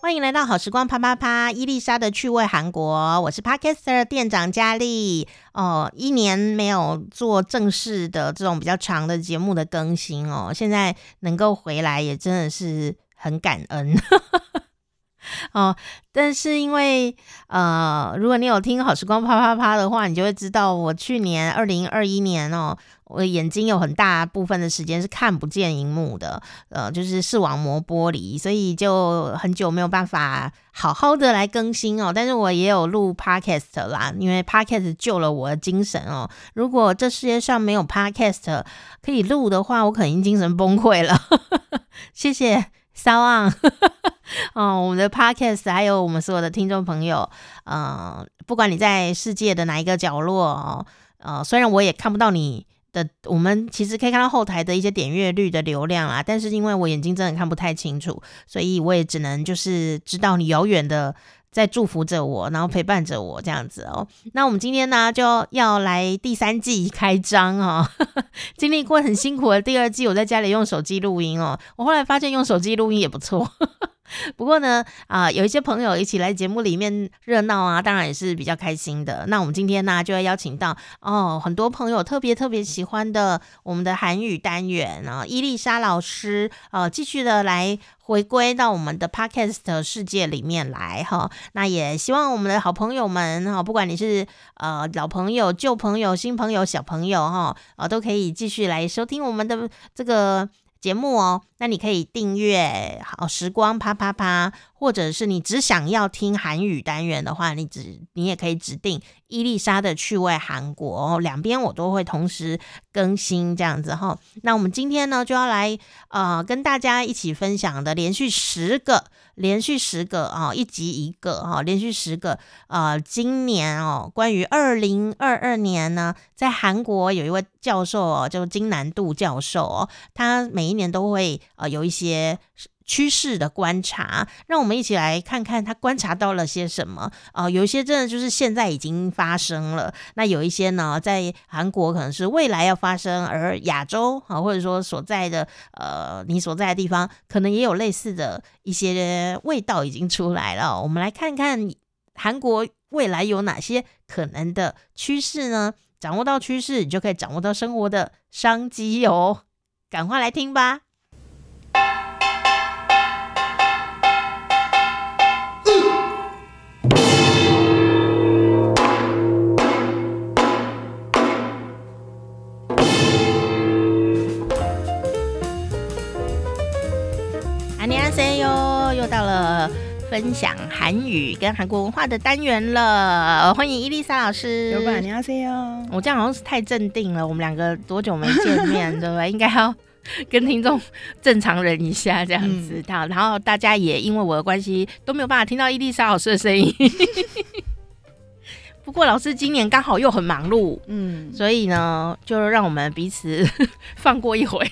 欢迎来到好时光啪啪啪，伊丽莎的趣味韩国，我是 Podcaster 店长佳丽。哦，一年没有做正式的这种比较长的节目的更新哦，现在能够回来也真的是很感恩。哦，但是因为呃，如果你有听好时光啪啪啪的话，你就会知道我去年二零二一年哦，我眼睛有很大部分的时间是看不见荧幕的，呃，就是视网膜剥离，所以就很久没有办法好好的来更新哦。但是我也有录 Podcast 啦，因为 Podcast 救了我的精神哦。如果这世界上没有 Podcast 可以录的话，我肯定精神崩溃了。谢谢。SoundOn 哦，我们的 Podcast 还有我们所有的听众朋友，嗯、不管你在世界的哪一个角落哦，呃，虽然我也看不到你的，我们其实可以看到后台的一些点阅率的流量啦，但是因为我眼睛真的看不太清楚，所以我也只能就是知道你遥远的。在祝福着我，然后陪伴着我这样子哦。那我们今天呢，就要来第三季 开张哦。经历过很辛苦的第二季，我在家里用手机录音哦。我后来发现用手机录音也不错。不过呢，啊、有一些朋友一起来节目里面热闹啊，当然也是比较开心的。那我们今天呢，就要邀请到哦，很多朋友特别特别喜欢的我们的韩语单元啊，伊丽莎老师呃，继续的来回归到我们的 Podcast 世界里面来哈。那也希望我们的好朋友们哈，不管你是呃老朋友、旧朋友、新朋友、小朋友哈，啊，都可以继续来收听我们的这个。节目哦，那你可以订阅好时光啪啪啪，或者是你只想要听韩语单元的话，你只你也可以指定伊丽莎的趣味韩国哦，两边我都会同时更新这样子哈。那我们今天呢就要来呃跟大家一起分享的连续十个。连续十个啊，一集一个哈，连续十个呃，今年哦，关于二零二二年呢，在韩国有一位教授哦，叫金南度教授哦，他每一年都会呃有一些。趋势的观察，让我们一起来看看他观察到了些什么啊、有一些真的就是现在已经发生了，那有一些呢，在韩国可能是未来要发生，而亚洲啊，或者说所在的呃你所在的地方，可能也有类似的一些味道已经出来了。我们来看看韩国未来有哪些可能的趋势呢？掌握到趋势，你就可以掌握到生活的商机哦。赶快来听吧！分享韩语跟韩国文化的单元了，欢迎伊丽莎老师。有吧？你好，C 我这样好像是太镇定了，我们两个多久没见面，对不对？应该要跟听众正常人一下这样子。好、嗯，然后大家也因为我的关系都没有办法听到伊丽莎老师的声音。不过老师今年刚好又很忙碌，嗯，所以呢，就让我们彼此 放过一回。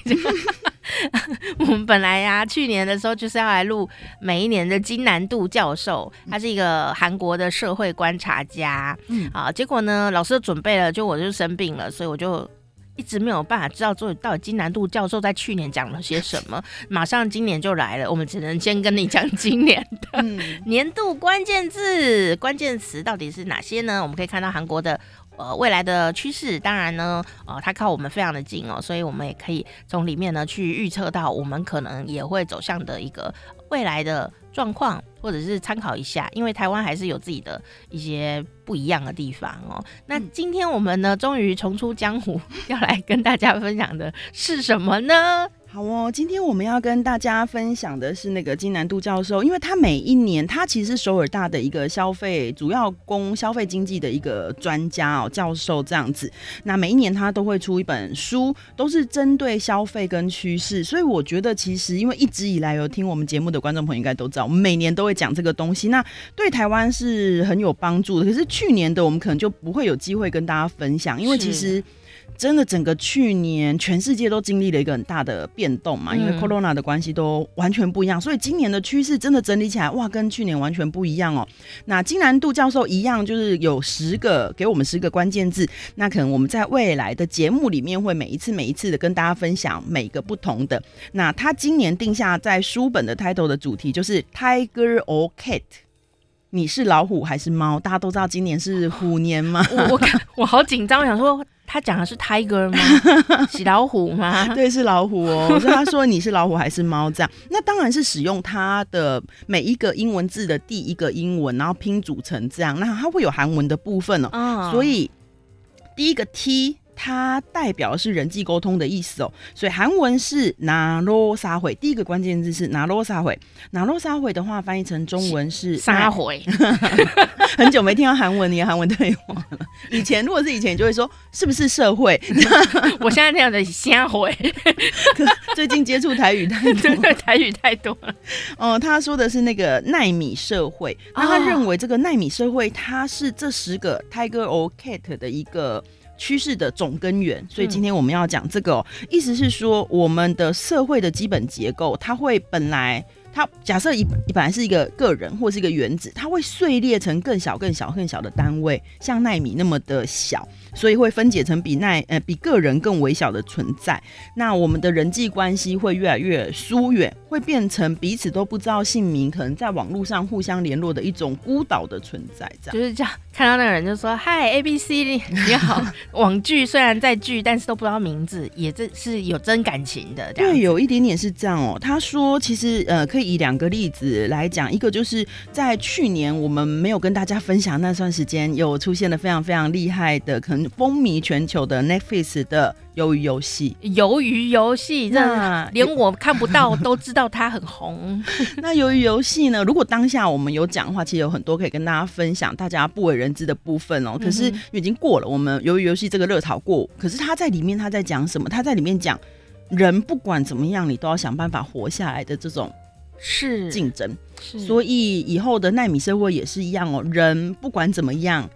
我们本来呀、啊，去年的时候就是要来录每一年的金南度教授，他是一个韩国的社会观察家，嗯，啊，结果呢，老师准备了，就我就生病了，所以我就一直没有办法知道，做到底金南度教授在去年讲了些什么。马上今年就来了，我们只能先跟你讲今年的 年度关键字、关键词到底是哪些呢？我们可以看到韩国的。呃，未来的趋势，当然呢，呃，它靠我们非常的近哦，所以我们也可以从里面呢去预测到我们可能也会走向的一个未来的状况，或者是参考一下，因为台湾还是有自己的一些不一样的地方哦。那今天我们呢，终于重出江湖，要来跟大家分享的是什么呢？好哦，今天我们要跟大家分享的是那个金南度教授，因为他每一年，他其实是首尔大的一个消费主要供消费经济的一个专家哦，教授这样子。那每一年他都会出一本书，都是针对消费跟趋势。所以我觉得，其实因为一直以来有听我们节目的观众朋友应该都知道，我们每年都会讲这个东西，那对台湾是很有帮助的。可是去年的我们可能就不会有机会跟大家分享，因为其实。真的整个去年全世界都经历了一个很大的变动嘛，因为 Corona 的关系都完全不一样，所以今年的趋势真的整理起来，哇，跟去年完全不一样哦。那金南度教授一样，就是有十个给我们十个关键字，那可能我们在未来的节目里面会每一次每一次的跟大家分享每个不同的。那他今年定下在书本的 title 的主题就是 Tiger or Cat。你是老虎还是猫？大家都知道今年是虎年吗？我我我好紧张，我想说他讲的是 tiger 吗？是老虎吗？对，是老虎哦。所以他说你是老虎还是猫？这样，那当然是使用它的每一个英文字的第一个英文，然后拼组成这样。那它会有韩文的部分哦。哦，所以第一个 T。它代表的是人际沟通的意思哦，所以韩文是拿罗撒回，第一个关键字是拿罗撒回，哪罗撒回的话翻译成中文是撒回。很久没听到韩文，你的韩文对话了。以前如果是以前，你就会说是不是社会？我现在这样的瞎回。最近接触台语太多，台语太多了。哦，他说的是那个奈米社会，那他认为这个奈米社会，它是这十个 Tiger or Cat 的一个。趋势的总根源，所以今天我们要讲这个哦，意思是说，我们的社会的基本结构，它会本来，它假设一本来是一个个人或是一个原子，它会碎裂成更小、更小、更小的单位，像纳米那么的小。所以会分解成比奈呃比个人更微小的存在，那我们的人际关系会越来越疏远，会变成彼此都不知道姓名，可能在网络上互相联络的一种孤岛的存在。这样就是这样，看到那个人就说嗨 A B C 你你好，网剧虽然在剧，但是都不知道名字，也这是有真感情的。对，有一点点是这样哦。他说其实呃可以以两个例子来讲，一个就是在去年我们没有跟大家分享那段时间，有出现了非常非常厉害的可能。风靡全球的 Netflix 的鱿鱼游戏，鱿鱼游戏，那连我看不到都知道它很红。那鱿鱼游戏呢？如果当下我们有讲的话，其实有很多可以跟大家分享，大家不为人知的部分哦。可是已经过了，我们鱿鱼游戏这个热潮过，可是他在里面他在讲什么？他在里面讲人不管怎么样，你都要想办法活下来的这种是竞争。所以以后的奈米社会也是一样哦，人不管怎么样。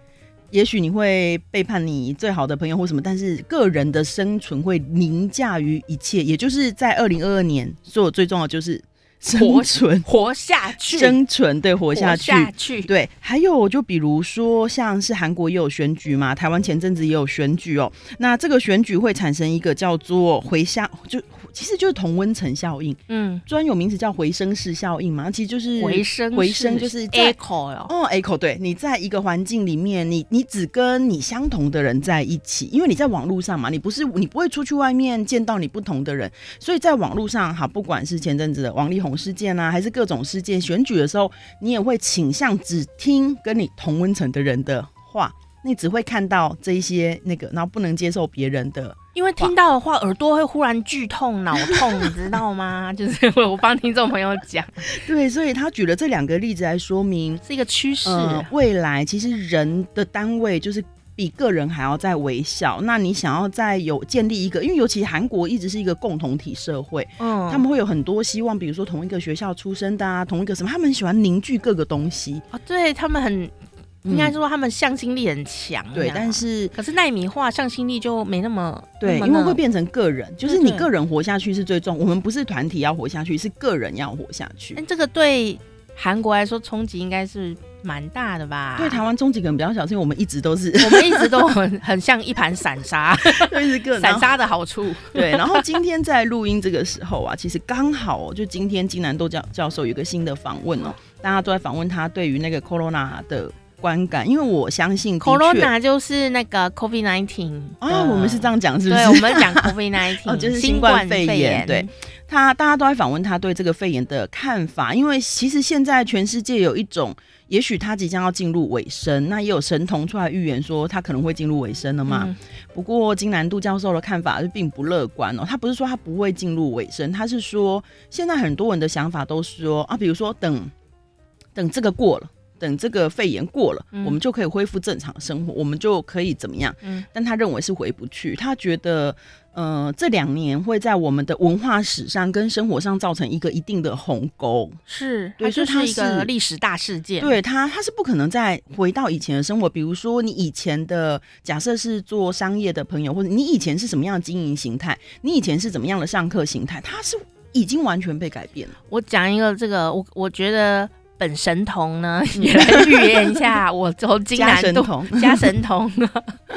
也许你会背叛你最好的朋友或什么，但是个人的生存会凌驾于一切。也就是在二零二二年，所有最重要的就是生存，活，下去，生存对，活下去，下去对。还有就比如说，像是韩国也有选举嘛，台湾前阵子也有选举哦。那这个选举会产生一个叫做回乡就。其实就是同温层效应，嗯，专有名词叫回声式效应嘛，其实就是回声，回声就是 echo 哦，echo，对，你在一个环境里面，你你只跟你相同的人在一起，因为你在网络上嘛，你不是你不会出去外面见到你不同的人，所以在网络上哈，不管是前阵子的王力宏事件啊，还是各种事件，选举的时候，你也会倾向只听跟你同温层的人的话，你只会看到这一些那个，然后不能接受别人的。因为听到的话，耳朵会忽然剧痛、脑痛，你知道吗？就是我帮听众朋友讲，对，所以他举了这两个例子来说明是一个趋势。呃，未来其实人的单位就是比个人还要再微小。那你想要再有建立一个，因为尤其韩国一直是一个共同体社会，嗯，他们会有很多希望，比如说同一个学校出生的啊，同一个什么，他们很喜欢凝聚各个东西啊，对他们很。应该说他们向心力很强，对，但是可是奈米化向心力就没那么对，因为会变成个人，就是你个人活下去是最重，我们不是团体要活下去，是个人要活下去。这个对韩国来说冲击应该是蛮大的吧？对台湾中级可能比较小，因为我们一直都是 我们一直都很很像一盘散沙，就是个散沙的好处。对，然后今天在录音这个时候啊，其实刚好就今天金南都教教授有一个新的访问哦，大家都在访问他对于那个 Corona 的。观感，因为我相信 Corona 就是那个 COVID nineteen 啊，我们是这样讲，是不是？对，我们讲 COVID nineteen，哦，就是新冠肺炎。对他，大家都在访问他对这个肺炎的看法，因为其实现在全世界有一种，也许他即将要进入尾声，那也有神童出来预言说他可能会进入尾声了嘛。嗯、不过金南度教授的看法是并不乐观哦，他不是说他不会进入尾声，他是说现在很多人的想法都是说啊，比如说等等这个过了。等这个肺炎过了，嗯、我们就可以恢复正常生活，我们就可以怎么样？嗯，但他认为是回不去。他觉得，呃，这两年会在我们的文化史上跟生活上造成一个一定的鸿沟，是，对，就它是一个历史大事件。对它，它是不可能再回到以前的生活。比如说，你以前的假设是做商业的朋友，或者你以前是什么样的经营形态，你以前是怎么样的上课形态，它是已经完全被改变了。我讲一个这个，我我觉得。本神童呢，也来预言一下，我从金南度加神童，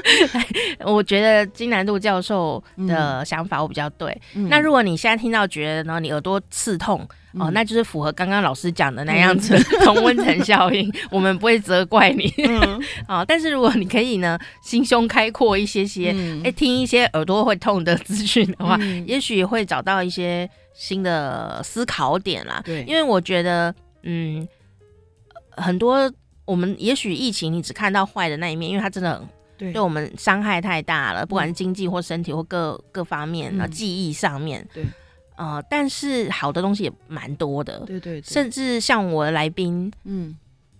我觉得金南度教授的想法我比较对。嗯、那如果你现在听到觉得呢，你耳朵刺痛、嗯、哦，那就是符合刚刚老师讲的那样子同温层效应，我们不会责怪你。嗯、哦，但是如果你可以呢，心胸开阔一些些，哎、听一些耳朵会痛的资讯的话，嗯、也许会找到一些新的思考点啦。对，因为我觉得。嗯，很多我们也许疫情你只看到坏的那一面，因为它真的对。对我们伤害太大了，不管是经济或身体或各各方面啊，记忆上面，对，呃，但是好的东西也蛮多的，对对，甚至像我的来宾，嗯，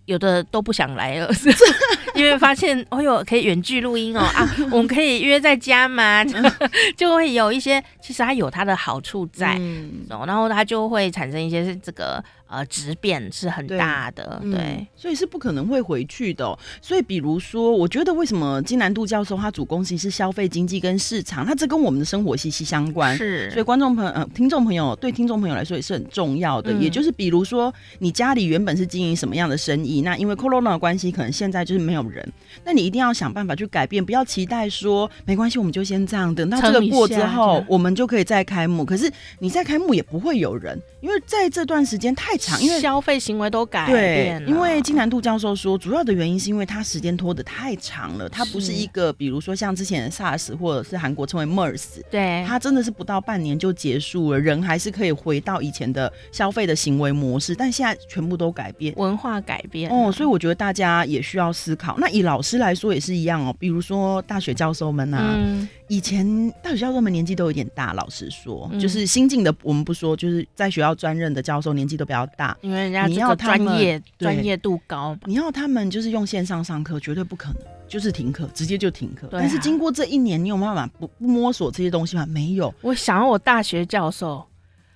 有的都不想来了，因为发现哦哟可以远距录音哦啊，我们可以约在家嘛，就会有一些其实它有它的好处在，嗯。然后它就会产生一些是这个。呃，质变是很大的，对，对嗯、所以是不可能会回去的、喔。所以，比如说，我觉得为什么金南度教授他主攻其实是消费经济跟市场，他这跟我们的生活息息相关。是，所以观众朋友、呃，听众朋友，对听众朋友来说也是很重要的。嗯、也就是，比如说，你家里原本是经营什么样的生意，那因为 Corona 的关系，可能现在就是没有人，那你一定要想办法去改变，不要期待说没关系，我们就先这样，等到这个过之后，我们就可以再开幕。可是你再开幕也不会有人，因为在这段时间太长，因为消费行为都改变因为金南度教授说，主要的原因是因为它时间拖得太长了，它不是一个，比如说像之前的 SARS 或者是韩国称为 MERS，对，它真的是不到半年就结束了，人还是可以回到以前的消费的行为模式，但现在全部都改变，文化改变。哦，所以我觉得大家也需要思考。那以老师来说也是一样哦，比如说大学教授们啊。嗯。以前大学教授们年纪都有点大，老实说，嗯、就是新进的我们不说，就是在学校专任的教授年纪都比较大，因为人家你要专业专业度高，你要他们就是用线上上课绝对不可能，就是停课，直接就停课。啊、但是经过这一年，你有办法不不摸索这些东西吗？没有。我想要我大学教授，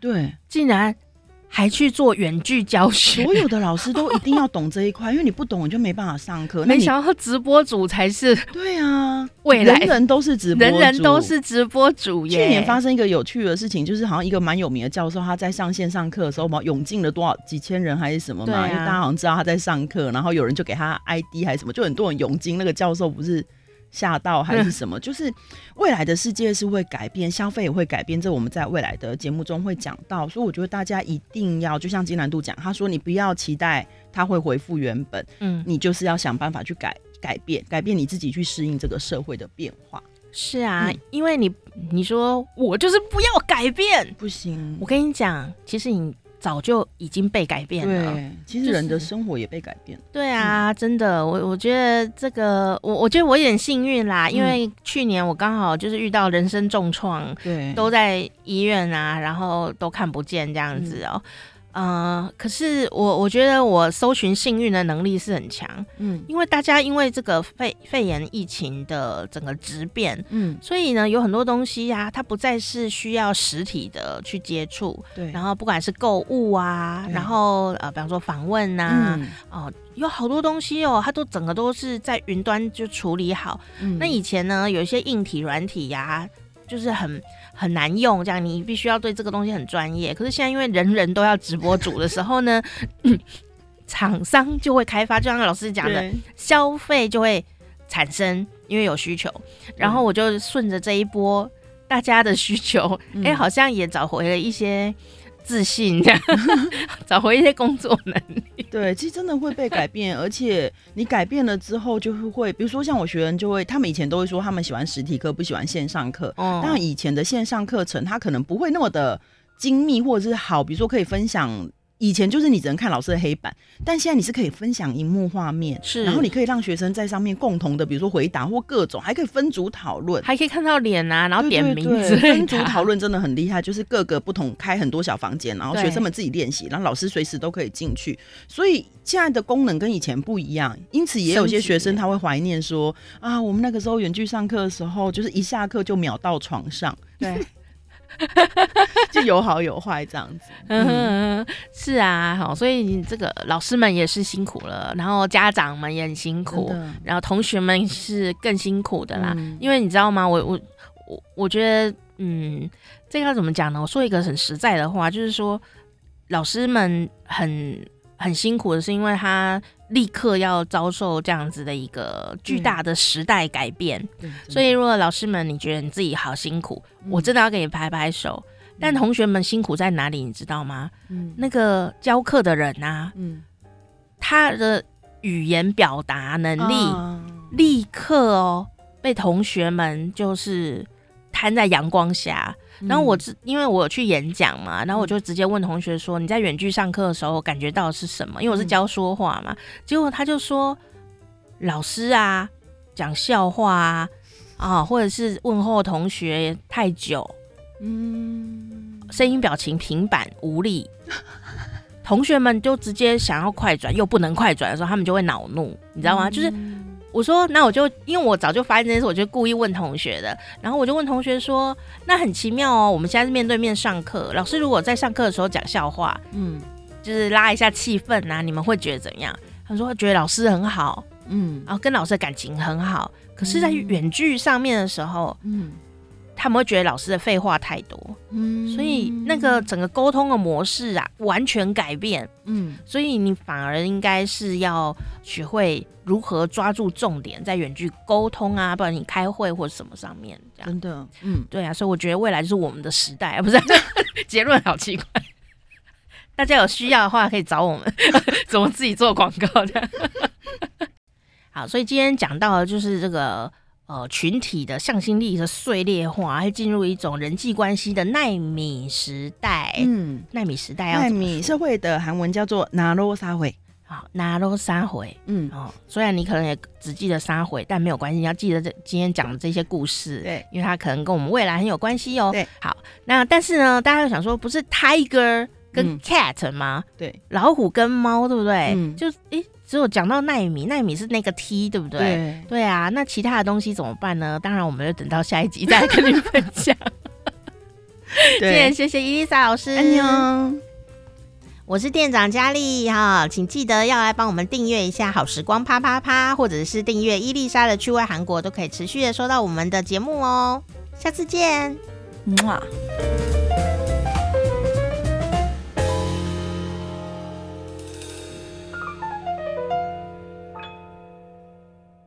对，竟然。还去做远距教学，所有的老师都一定要懂这一块，因为你不懂，你就没办法上课。没想到直播主才是对啊，未来人人都是直播，人人都是直播主耶。去年发生一个有趣的事情，就是好像一个蛮有名的教授，他在上线上课的时候，嘛，涌进了多少几千人还是什么嘛？啊、因为大家好像知道他在上课，然后有人就给他 ID 还是什么，就很多人涌进。那个教授不是。吓到还是什么？就是未来的世界是会改变，消费也会改变。这我们在未来的节目中会讲到，所以我觉得大家一定要，就像金南度讲，他说你不要期待他会回复原本，嗯，你就是要想办法去改改变，改变你自己去适应这个社会的变化。是啊，嗯，因为你你说我就是不要改变，不行。我跟你讲，其实你。早就已经被改变了。对，其实人的生活也被改变了。就是、对啊，嗯、真的，我我觉得这个，我我觉得我有点幸运啦，嗯、因为去年我刚好就是遇到人生重创，对，都在医院啊，然后都看不见这样子哦、喔。嗯呃，可是我我觉得我搜寻幸运的能力是很强，嗯，因为大家因为这个肺肺炎疫情的整个质变，嗯，所以呢有很多东西呀、啊，它不再是需要实体的去接触，对，然后不管是购物啊，然后呃，比方说访问呐、啊，嗯、哦，有好多东西哦，它都整个都是在云端就处理好。嗯、那以前呢，有一些硬体软体呀、啊，就是很。很难用，这样你必须要对这个东西很专业。可是现在因为人人都要直播主的时候呢，厂商就会开发，就像老师讲的，消费就会产生，因为有需求。然后我就顺着这一波大家的需求，哎、嗯欸，好像也找回了一些。自信，这样 找回一些工作能力。对，其实真的会被改变，而且你改变了之后，就是会，比如说像我学员就会，他们以前都会说他们喜欢实体课，不喜欢线上课。哦。但，以前的线上课程，他可能不会那么的精密或者是好，比如说可以分享以前就是你只能看老师的黑板，但现在你是可以分享荧幕画面，是，然后你可以让学生在上面共同的，比如说回答或各种，还可以分组讨论，还可以看到脸啊，然后点名字。分组讨论真的很厉害，就是各个不同开很多小房间，然后学生们自己练习，然后老师随时都可以进去。所以现在的功能跟以前不一样，因此也有些学生他会怀念说啊，我们那个时候远距上课的时候，就是一下课就秒到床上。对。就有好有坏这样子，嗯，是啊，好，所以你这个老师们也是辛苦了，然后家长们也很辛苦，然后同学们是更辛苦的啦。嗯、因为你知道吗？我我我我觉得，嗯，这个要怎么讲呢？我说一个很实在的话，就是说，老师们很很辛苦的是，因为他。立刻要遭受这样子的一个巨大的时代改变，嗯、所以如果老师们你觉得你自己好辛苦，嗯、我真的要给你拍拍手。嗯、但同学们辛苦在哪里，你知道吗？嗯、那个教课的人啊，嗯、他的语言表达能力立刻哦被同学们就是摊在阳光下。然后我只因为我有去演讲嘛，然后我就直接问同学说：“你在远距上课的时候感觉到的是什么？”因为我是教说话嘛，结果他就说：“老师啊，讲笑话啊，啊，或者是问候同学太久，嗯，声音表情平板无力，同学们就直接想要快转又不能快转的时候，他们就会恼怒，你知道吗？就是。”我说，那我就因为我早就发现这件事，我就故意问同学的。然后我就问同学说：“那很奇妙哦，我们现在是面对面上课，老师如果在上课的时候讲笑话，嗯，就是拉一下气氛啊，你们会觉得怎样？”他说：“觉得老师很好，嗯，然后跟老师的感情很好。可是，在远距上面的时候，嗯。”他们会觉得老师的废话太多，嗯，所以那个整个沟通的模式啊，完全改变，嗯，所以你反而应该是要学会如何抓住重点，在远距沟通啊，不然你开会或者什么上面，这样真的，嗯，对啊，所以我觉得未来就是我们的时代，不是？结论好奇怪，大家有需要的话可以找我们，怎么自己做广告这样？好，所以今天讲到的就是这个。呃，群体的向心力的碎裂化，还进入一种人际关系的奈米时代。嗯，奈米时代要奈米社会的韩文叫做나로社会。好，나로社会。嗯，哦，虽然你可能也只记得社会，但没有关系，你要记得这今天讲的这些故事。对，因为它可能跟我们未来很有关系哦。对，好，那但是呢，大家想说，不是 tiger 跟 cat 吗？嗯、对，老虎跟猫，对不对？嗯，就诶。欸 只有讲到奈米，奈米是那个 T，对不对？对，对啊，那其他的东西怎么办呢？当然，我们就等到下一集再跟你分享。对，谢谢谢谢伊丽莎老师。安妞，我是店长佳丽哈，请记得要来帮我们订阅一下好时光啪啪啪，或者是订阅伊丽莎的趣味韩国，都可以持续的收到我们的节目哦。下次见，木啊。